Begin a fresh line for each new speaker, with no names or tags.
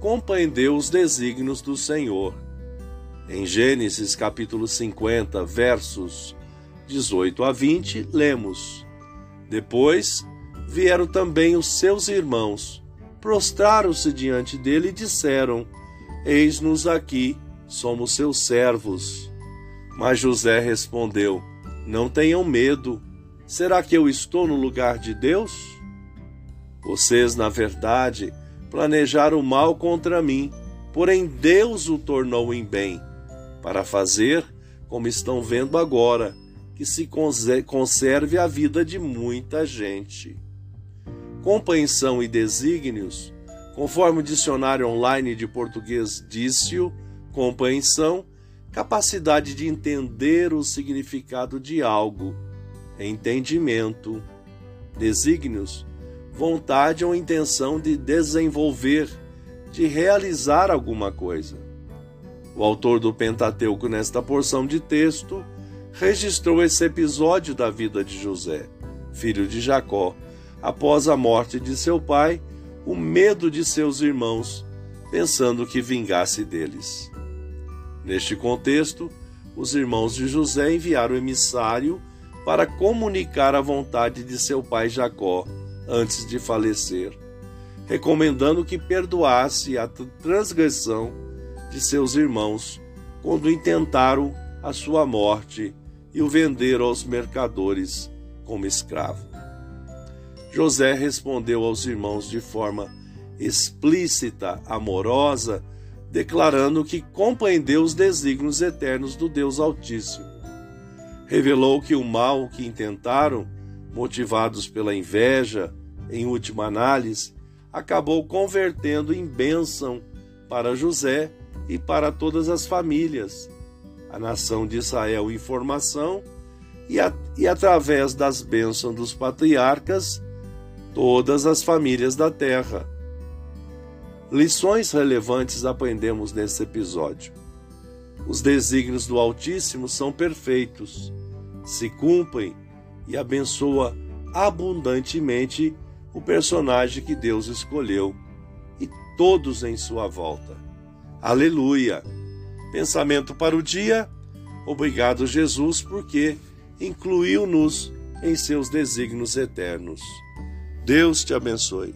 compreendeu os desígnios do Senhor. Em Gênesis capítulo 50, versos 18 a 20, lemos: Depois vieram também os seus irmãos, prostraram-se diante dele e disseram: Eis-nos aqui, somos seus servos. Mas José respondeu: Não tenham medo. Será que eu estou no lugar de Deus? Vocês, na verdade, planejaram mal contra mim, porém Deus o tornou em bem, para fazer, como estão vendo agora, que se conserve a vida de muita gente. Compreensão e desígnios, conforme o dicionário online de português disse-o, compreensão, capacidade de entender o significado de algo, entendimento. Desígnios, vontade ou intenção de desenvolver, de realizar alguma coisa. O autor do Pentateuco, nesta porção de texto, registrou esse episódio da vida de José, filho de Jacó, após a morte de seu pai, o medo de seus irmãos, pensando que vingasse deles. Neste contexto, os irmãos de José enviaram emissário para comunicar a vontade de seu pai Jacó antes de falecer, recomendando que perdoasse a transgressão de seus irmãos quando intentaram a sua morte e o venderam aos mercadores como escravo. José respondeu aos irmãos de forma explícita, amorosa, declarando que compreendeu os desígnios eternos do Deus Altíssimo. Revelou que o mal que intentaram motivados pela inveja, em última análise, acabou convertendo em bênção para José e para todas as famílias, a nação de Israel em formação e, a, e através das bênçãos dos patriarcas, todas as famílias da terra. Lições relevantes aprendemos nesse episódio. Os desígnios do Altíssimo são perfeitos, se cumprem e abençoa abundantemente o personagem que Deus escolheu e todos em sua volta. Aleluia! Pensamento para o dia. Obrigado, Jesus, porque incluiu-nos em seus desígnios eternos. Deus te abençoe.